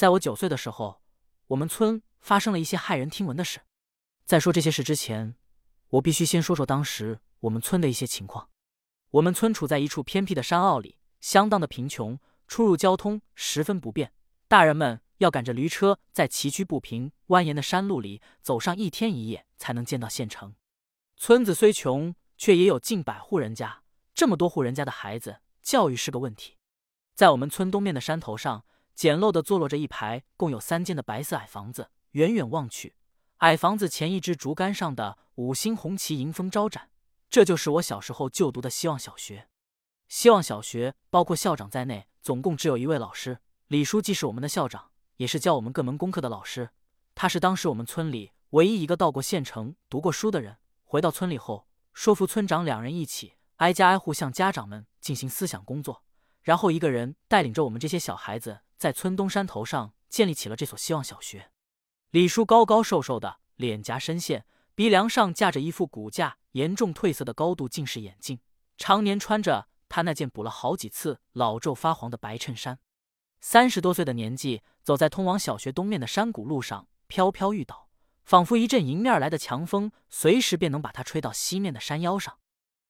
在我九岁的时候，我们村发生了一些骇人听闻的事。在说这些事之前，我必须先说说当时我们村的一些情况。我们村处在一处偏僻的山坳里，相当的贫穷，出入交通十分不便。大人们要赶着驴车，在崎岖不平、蜿蜒的山路里走上一天一夜，才能见到县城。村子虽穷，却也有近百户人家。这么多户人家的孩子，教育是个问题。在我们村东面的山头上，简陋的坐落着一排共有三间的白色矮房子。远远望去，矮房子前一支竹竿上的五星红旗迎风招展。这就是我小时候就读的希望小学。希望小学包括校长在内，总共只有一位老师。李书记是我们的校长，也是教我们各门功课的老师。他是当时我们村里唯一一个到过县城读过书的人。回到村里后，说服村长两人一起挨家挨户向家长们进行思想工作，然后一个人带领着我们这些小孩子，在村东山头上建立起了这所希望小学。李叔高高瘦瘦的，脸颊深陷，鼻梁上架着一副骨架严重褪色的高度近视眼镜，常年穿着他那件补了好几次、老皱发黄的白衬衫。三十多岁的年纪，走在通往小学东面的山谷路上，飘飘欲倒，仿佛一阵迎面来的强风，随时便能把他吹到西面的山腰上。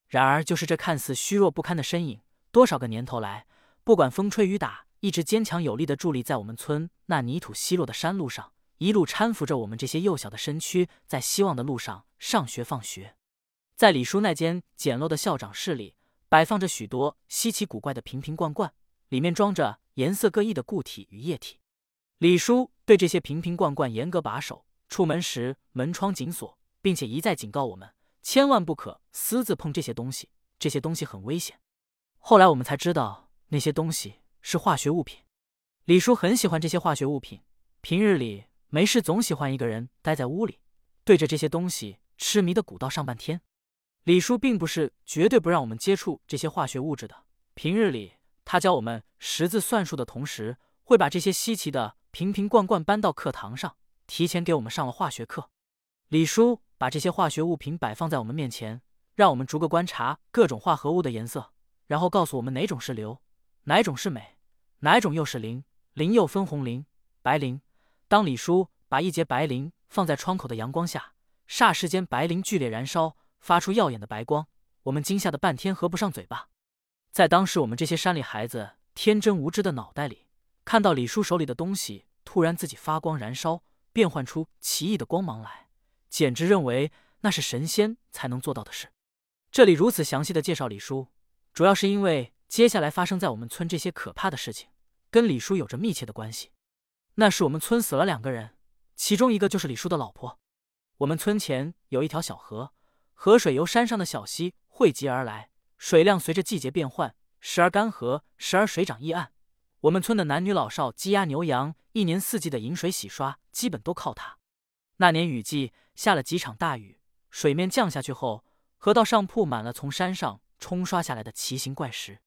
然而，就是这看似虚弱不堪的身影，多少个年头来，不管风吹雨打，一直坚强有力的伫立在我们村那泥土稀落的山路上，一路搀扶着我们这些幼小的身躯，在希望的路上上学放学。在李叔那间简陋的校长室里，摆放着许多稀奇古怪的瓶瓶罐罐，里面装着。颜色各异的固体与液体，李叔对这些瓶瓶罐罐严格把守。出门时门窗紧锁，并且一再警告我们，千万不可私自碰这些东西，这些东西很危险。后来我们才知道，那些东西是化学物品。李叔很喜欢这些化学物品，平日里没事总喜欢一个人待在屋里，对着这些东西痴迷的鼓捣上半天。李叔并不是绝对不让我们接触这些化学物质的，平日里。他教我们识字算术的同时，会把这些稀奇的瓶瓶罐罐搬到课堂上，提前给我们上了化学课。李叔把这些化学物品摆放在我们面前，让我们逐个观察各种化合物的颜色，然后告诉我们哪种是硫，哪种是镁，哪种又是磷。磷又分红磷、白磷。当李叔把一节白磷放在窗口的阳光下，霎时间白磷剧烈燃烧，发出耀眼的白光，我们惊吓的半天合不上嘴巴。在当时我们这些山里孩子天真无知的脑袋里，看到李叔手里的东西突然自己发光燃烧，变换出奇异的光芒来，简直认为那是神仙才能做到的事。这里如此详细的介绍李叔，主要是因为接下来发生在我们村这些可怕的事情，跟李叔有着密切的关系。那是我们村死了两个人，其中一个就是李叔的老婆。我们村前有一条小河，河水由山上的小溪汇集而来。水量随着季节变换，时而干涸，时而水涨溢岸。我们村的男女老少、鸡鸭牛羊，一年四季的饮水洗刷，基本都靠它。那年雨季下了几场大雨，水面降下去后，河道上铺满了从山上冲刷下来的奇形怪石。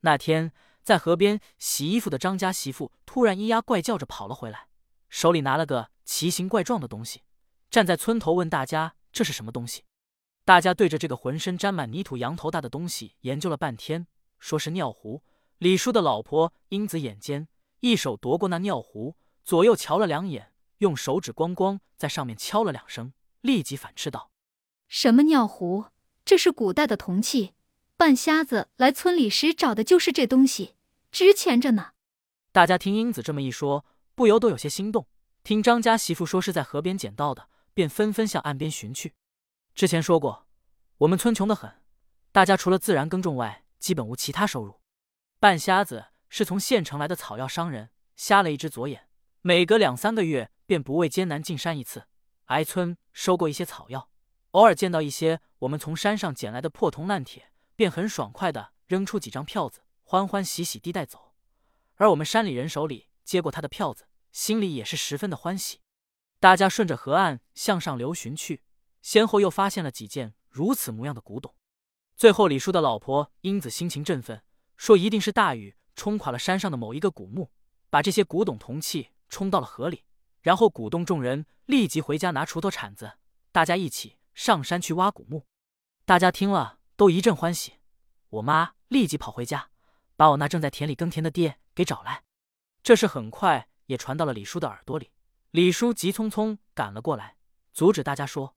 那天在河边洗衣服的张家媳妇突然咿呀怪叫着跑了回来，手里拿了个奇形怪状的东西，站在村头问大家：“这是什么东西？”大家对着这个浑身沾满泥土、羊头大的东西研究了半天，说是尿壶。李叔的老婆英子眼尖，一手夺过那尿壶，左右瞧了两眼，用手指咣咣在上面敲了两声，立即反斥道：“什么尿壶？这是古代的铜器。半瞎子来村里时找的就是这东西，值钱着呢。”大家听英子这么一说，不由都有些心动。听张家媳妇说是在河边捡到的，便纷纷向岸边寻去。之前说过，我们村穷得很，大家除了自然耕种外，基本无其他收入。半瞎子是从县城来的草药商人，瞎了一只左眼，每隔两三个月便不畏艰难进山一次，挨村收购一些草药。偶尔见到一些我们从山上捡来的破铜烂铁，便很爽快的扔出几张票子，欢欢喜喜地带走。而我们山里人手里接过他的票子，心里也是十分的欢喜。大家顺着河岸向上流寻去。先后又发现了几件如此模样的古董，最后李叔的老婆英子心情振奋，说一定是大雨冲垮了山上的某一个古墓，把这些古董铜器冲到了河里，然后鼓动众人立即回家拿锄头铲子，大家一起上山去挖古墓。大家听了都一阵欢喜，我妈立即跑回家，把我那正在田里耕田的爹给找来。这事很快也传到了李叔的耳朵里。李叔急匆匆赶了过来，阻止大家说：“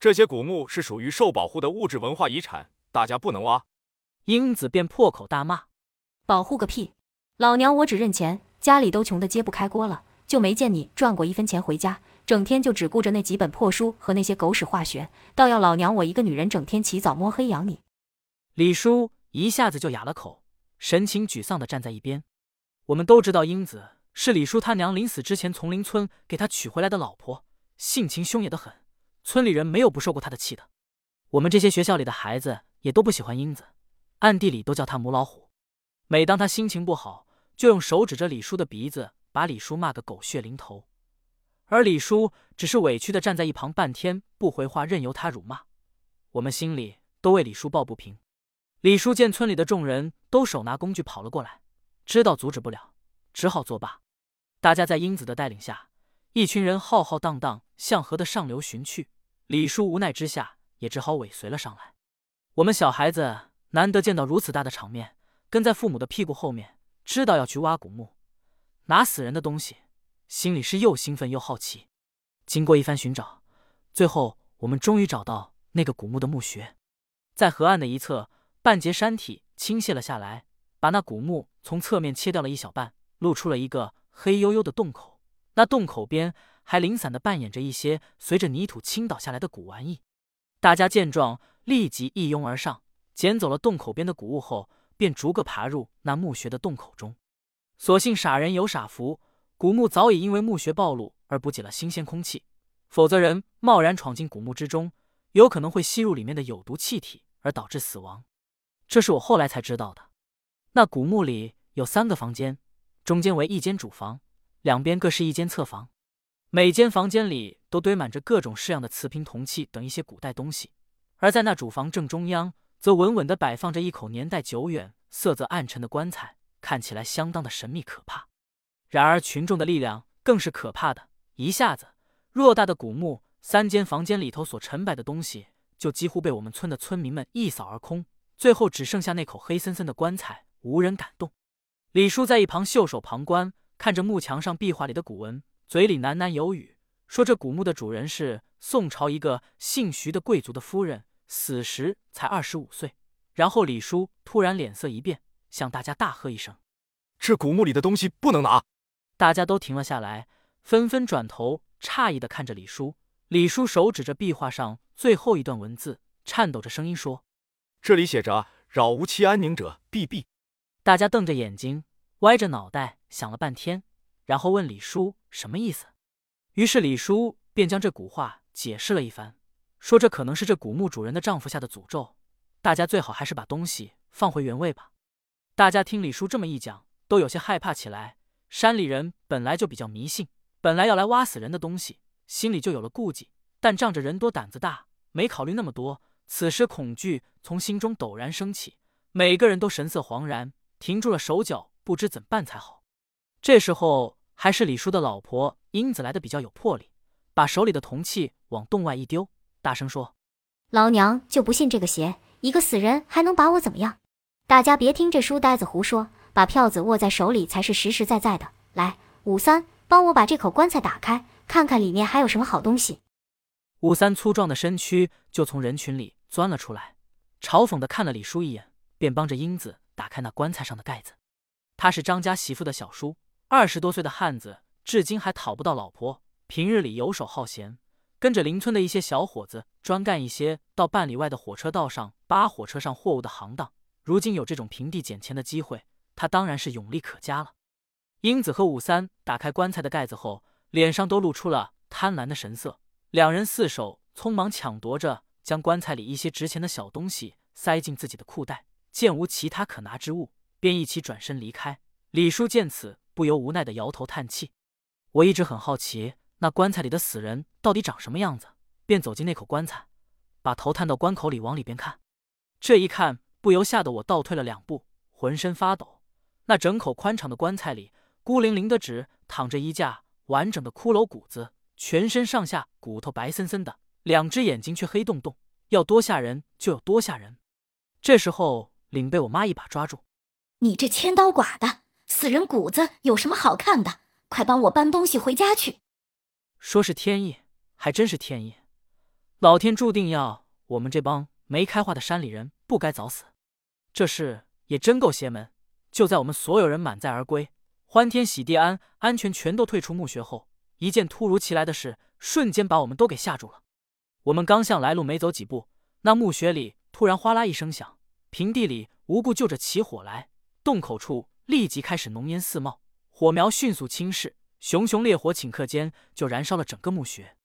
这些古墓是属于受保护的物质文化遗产，大家不能挖。”英子便破口大骂：“保护个屁！老娘我只认钱，家里都穷的揭不开锅了，就没见你赚过一分钱回家，整天就只顾着那几本破书和那些狗屎化学，倒要老娘我一个女人整天起早摸黑养你。”李叔一下子就哑了口，神情沮丧的站在一边。我们都知道英子。是李叔他娘临死之前从邻村给他娶回来的老婆，性情凶野的很，村里人没有不受过他的气的。我们这些学校里的孩子也都不喜欢英子，暗地里都叫他母老虎。每当他心情不好，就用手指着李叔的鼻子，把李叔骂个狗血淋头。而李叔只是委屈的站在一旁，半天不回话，任由他辱骂。我们心里都为李叔抱不平。李叔见村里的众人都手拿工具跑了过来，知道阻止不了，只好作罢。大家在英子的带领下，一群人浩浩荡荡向河的上流寻去。李叔无奈之下，也只好尾随了上来。我们小孩子难得见到如此大的场面，跟在父母的屁股后面，知道要去挖古墓，拿死人的东西，心里是又兴奋又好奇。经过一番寻找，最后我们终于找到那个古墓的墓穴，在河岸的一侧，半截山体倾泻了下来，把那古墓从侧面切掉了一小半，露出了一个。黑黝黝的洞口，那洞口边还零散的扮演着一些随着泥土倾倒下来的古玩意。大家见状，立即一拥而上，捡走了洞口边的古物后，便逐个爬入那墓穴的洞口中。所幸傻人有傻福，古墓早已因为墓穴暴露而补给了新鲜空气，否则人贸然闯进古墓之中，有可能会吸入里面的有毒气体而导致死亡。这是我后来才知道的。那古墓里有三个房间。中间为一间主房，两边各是一间侧房，每间房间里都堆满着各种式样的瓷瓶、铜器等一些古代东西。而在那主房正中央，则稳稳地摆放着一口年代久远、色泽暗沉的棺材，看起来相当的神秘可怕。然而群众的力量更是可怕的，一下子，偌大的古墓三间房间里头所陈摆的东西，就几乎被我们村的村民们一扫而空，最后只剩下那口黑森森的棺材，无人敢动。李叔在一旁袖手旁观，看着墓墙上壁画里的古文，嘴里喃喃有语，说：“这古墓的主人是宋朝一个姓徐的贵族的夫人，死时才二十五岁。”然后李叔突然脸色一变，向大家大喝一声：“这古墓里的东西不能拿！”大家都停了下来，纷纷转头诧异的看着李叔。李叔手指着壁画上最后一段文字，颤抖着声音说：“这里写着‘扰无期安宁者，必毙’。”大家瞪着眼睛，歪着脑袋想了半天，然后问李叔什么意思。于是李叔便将这古画解释了一番，说这可能是这古墓主人的丈夫下的诅咒，大家最好还是把东西放回原位吧。大家听李叔这么一讲，都有些害怕起来。山里人本来就比较迷信，本来要来挖死人的东西，心里就有了顾忌，但仗着人多胆子大，没考虑那么多。此时恐惧从心中陡然升起，每个人都神色惶然。停住了手脚，不知怎办才好。这时候还是李叔的老婆英子来的比较有魄力，把手里的铜器往洞外一丢，大声说：“老娘就不信这个邪，一个死人还能把我怎么样？大家别听这书呆子胡说，把票子握在手里才是实实在在的。来，武三，帮我把这口棺材打开，看看里面还有什么好东西。”武三粗壮的身躯就从人群里钻了出来，嘲讽的看了李叔一眼，便帮着英子。打开那棺材上的盖子，他是张家媳妇的小叔，二十多岁的汉子，至今还讨不到老婆。平日里游手好闲，跟着邻村的一些小伙子，专干一些到半里外的火车道上扒火车上货物的行当。如今有这种平地捡钱的机会，他当然是勇力可嘉了。英子和武三打开棺材的盖子后，脸上都露出了贪婪的神色，两人四手匆忙抢夺着，将棺材里一些值钱的小东西塞进自己的裤袋。见无其他可拿之物，便一起转身离开。李叔见此，不由无奈的摇头叹气。我一直很好奇，那棺材里的死人到底长什么样子，便走进那口棺材，把头探到棺口里往里边看。这一看，不由吓得我倒退了两步，浑身发抖。那整口宽敞的棺材里，孤零零的只躺着一架完整的骷髅骨子，全身上下骨头白森森的，两只眼睛却黑洞洞，要多吓人就有多吓人。这时候。领被我妈一把抓住，你这千刀剐的死人骨子有什么好看的？快帮我搬东西回家去。说是天意，还真是天意。老天注定要我们这帮没开化的山里人不该早死。这事也真够邪门。就在我们所有人满载而归，欢天喜地、安安全全都退出墓穴后，一件突如其来的事瞬间把我们都给吓住了。我们刚向来路没走几步，那墓穴里突然哗啦一声响，平地里无故就着起火来，洞口处立即开始浓烟四冒，火苗迅速侵蚀，熊熊烈火顷刻间就燃烧了整个墓穴。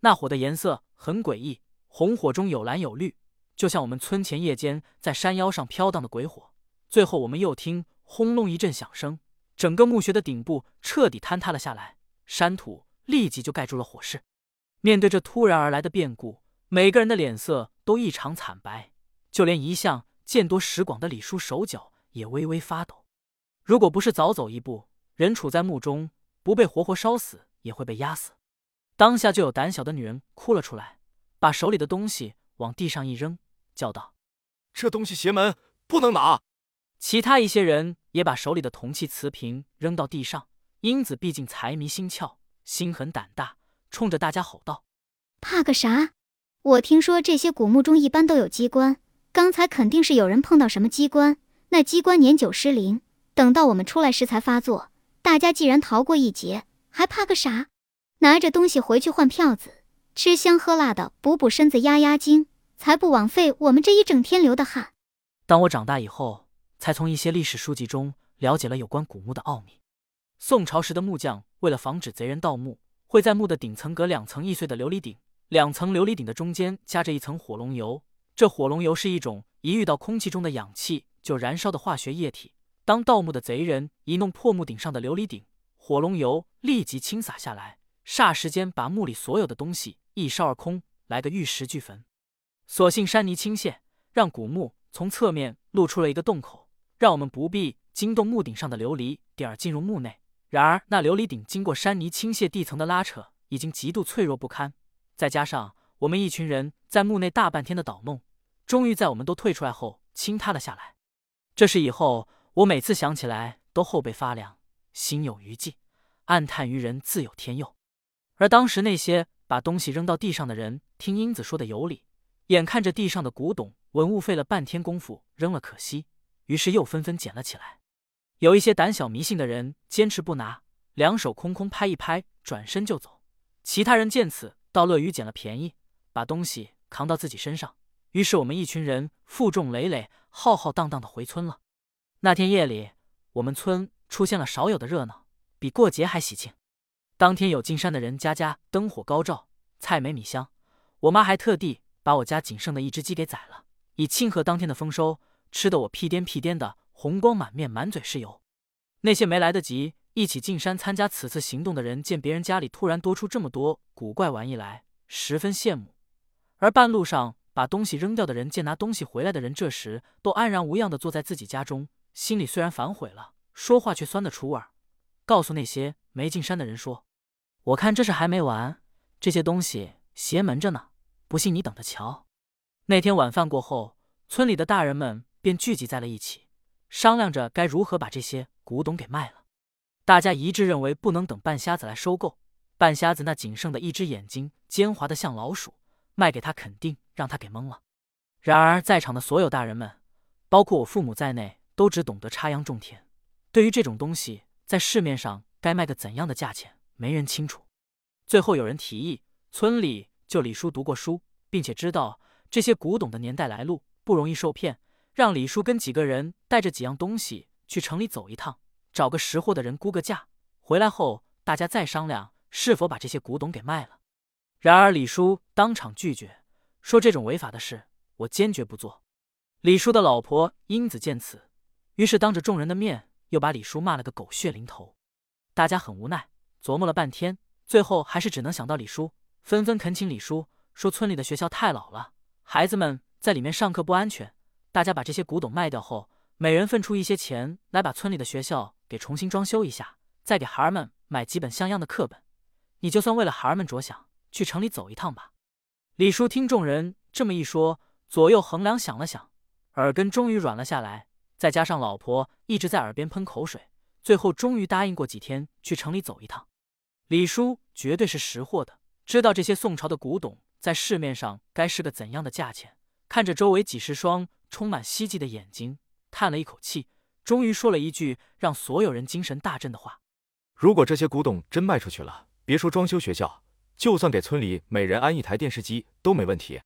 那火的颜色很诡异，红火中有蓝有绿，就像我们村前夜间在山腰上飘荡的鬼火。最后，我们又听轰隆一阵响声，整个墓穴的顶部彻底坍塌了下来，山土立即就盖住了火势。面对这突然而来的变故，每个人的脸色都异常惨白，就连一向见多识广的李叔手脚也微微发抖。如果不是早走一步，人处在墓中，不被活活烧死，也会被压死。当下就有胆小的女人哭了出来，把手里的东西往地上一扔，叫道：“这东西邪门，不能拿。”其他一些人也把手里的铜器瓷瓶扔到地上。英子毕竟财迷心窍，心狠胆大，冲着大家吼道：“怕个啥？我听说这些古墓中一般都有机关，刚才肯定是有人碰到什么机关，那机关年久失灵，等到我们出来时才发作。大家既然逃过一劫，还怕个啥？拿着东西回去换票子，吃香喝辣的补补身子压压惊，才不枉费我们这一整天流的汗。”当我长大以后。才从一些历史书籍中了解了有关古墓的奥秘。宋朝时的木匠为了防止贼人盗墓，会在墓的顶层隔两层易碎的琉璃顶，两层琉璃顶的中间夹着一层火龙油。这火龙油是一种一遇到空气中的氧气就燃烧的化学液体。当盗墓的贼人一弄破墓顶上的琉璃顶，火龙油立即倾洒下来，霎时间把墓里所有的东西一烧而空，来个玉石俱焚。所幸山泥倾泻，让古墓从侧面露出了一个洞口。让我们不必惊动墓顶上的琉璃顶而进入墓内。然而，那琉璃顶经过山泥倾泻地层的拉扯，已经极度脆弱不堪。再加上我们一群人在墓内大半天的捣弄，终于在我们都退出来后倾塌了下来。这事以后，我每次想起来都后背发凉，心有余悸，暗叹于人自有天佑。而当时那些把东西扔到地上的人，听英子说的有理，眼看着地上的古董文物费了半天功夫扔了可惜。于是又纷纷捡了起来，有一些胆小迷信的人坚持不拿，两手空空拍一拍，转身就走。其他人见此，倒乐于捡了便宜，把东西扛到自己身上。于是我们一群人负重累累、浩浩荡荡的回村了。那天夜里，我们村出现了少有的热闹，比过节还喜庆。当天有进山的人，家家灯火高照，菜美米香。我妈还特地把我家仅剩的一只鸡给宰了，以庆贺当天的丰收。吃得我屁颠屁颠的，红光满面，满嘴是油。那些没来得及一起进山参加此次行动的人，见别人家里突然多出这么多古怪玩意来，十分羡慕。而半路上把东西扔掉的人，见拿东西回来的人这时都安然无恙的坐在自己家中，心里虽然反悔了，说话却酸得出味儿。告诉那些没进山的人说：“我看这事还没完，这些东西邪门着呢，不信你等着瞧。”那天晚饭过后，村里的大人们。便聚集在了一起，商量着该如何把这些古董给卖了。大家一致认为不能等半瞎子来收购。半瞎子那仅剩的一只眼睛奸猾的像老鼠，卖给他肯定让他给蒙了。然而在场的所有大人们，包括我父母在内，都只懂得插秧种田，对于这种东西在市面上该卖个怎样的价钱，没人清楚。最后有人提议，村里就李叔读过书，并且知道这些古董的年代来路，不容易受骗。让李叔跟几个人带着几样东西去城里走一趟，找个识货的人估个价，回来后大家再商量是否把这些古董给卖了。然而李叔当场拒绝，说这种违法的事我坚决不做。李叔的老婆英子见此，于是当着众人的面又把李叔骂了个狗血淋头。大家很无奈，琢磨了半天，最后还是只能想到李叔，纷纷恳请李叔说村里的学校太老了，孩子们在里面上课不安全。大家把这些古董卖掉后，每人分出一些钱来，把村里的学校给重新装修一下，再给孩儿们买几本像样的课本。你就算为了孩儿们着想，去城里走一趟吧。李叔听众人这么一说，左右衡量，想了想，耳根终于软了下来。再加上老婆一直在耳边喷口水，最后终于答应过几天去城里走一趟。李叔绝对是识货的，知道这些宋朝的古董在市面上该是个怎样的价钱。看着周围几十双充满希冀的眼睛，叹了一口气，终于说了一句让所有人精神大振的话：“如果这些古董真卖出去了，别说装修学校，就算给村里每人安一台电视机都没问题。”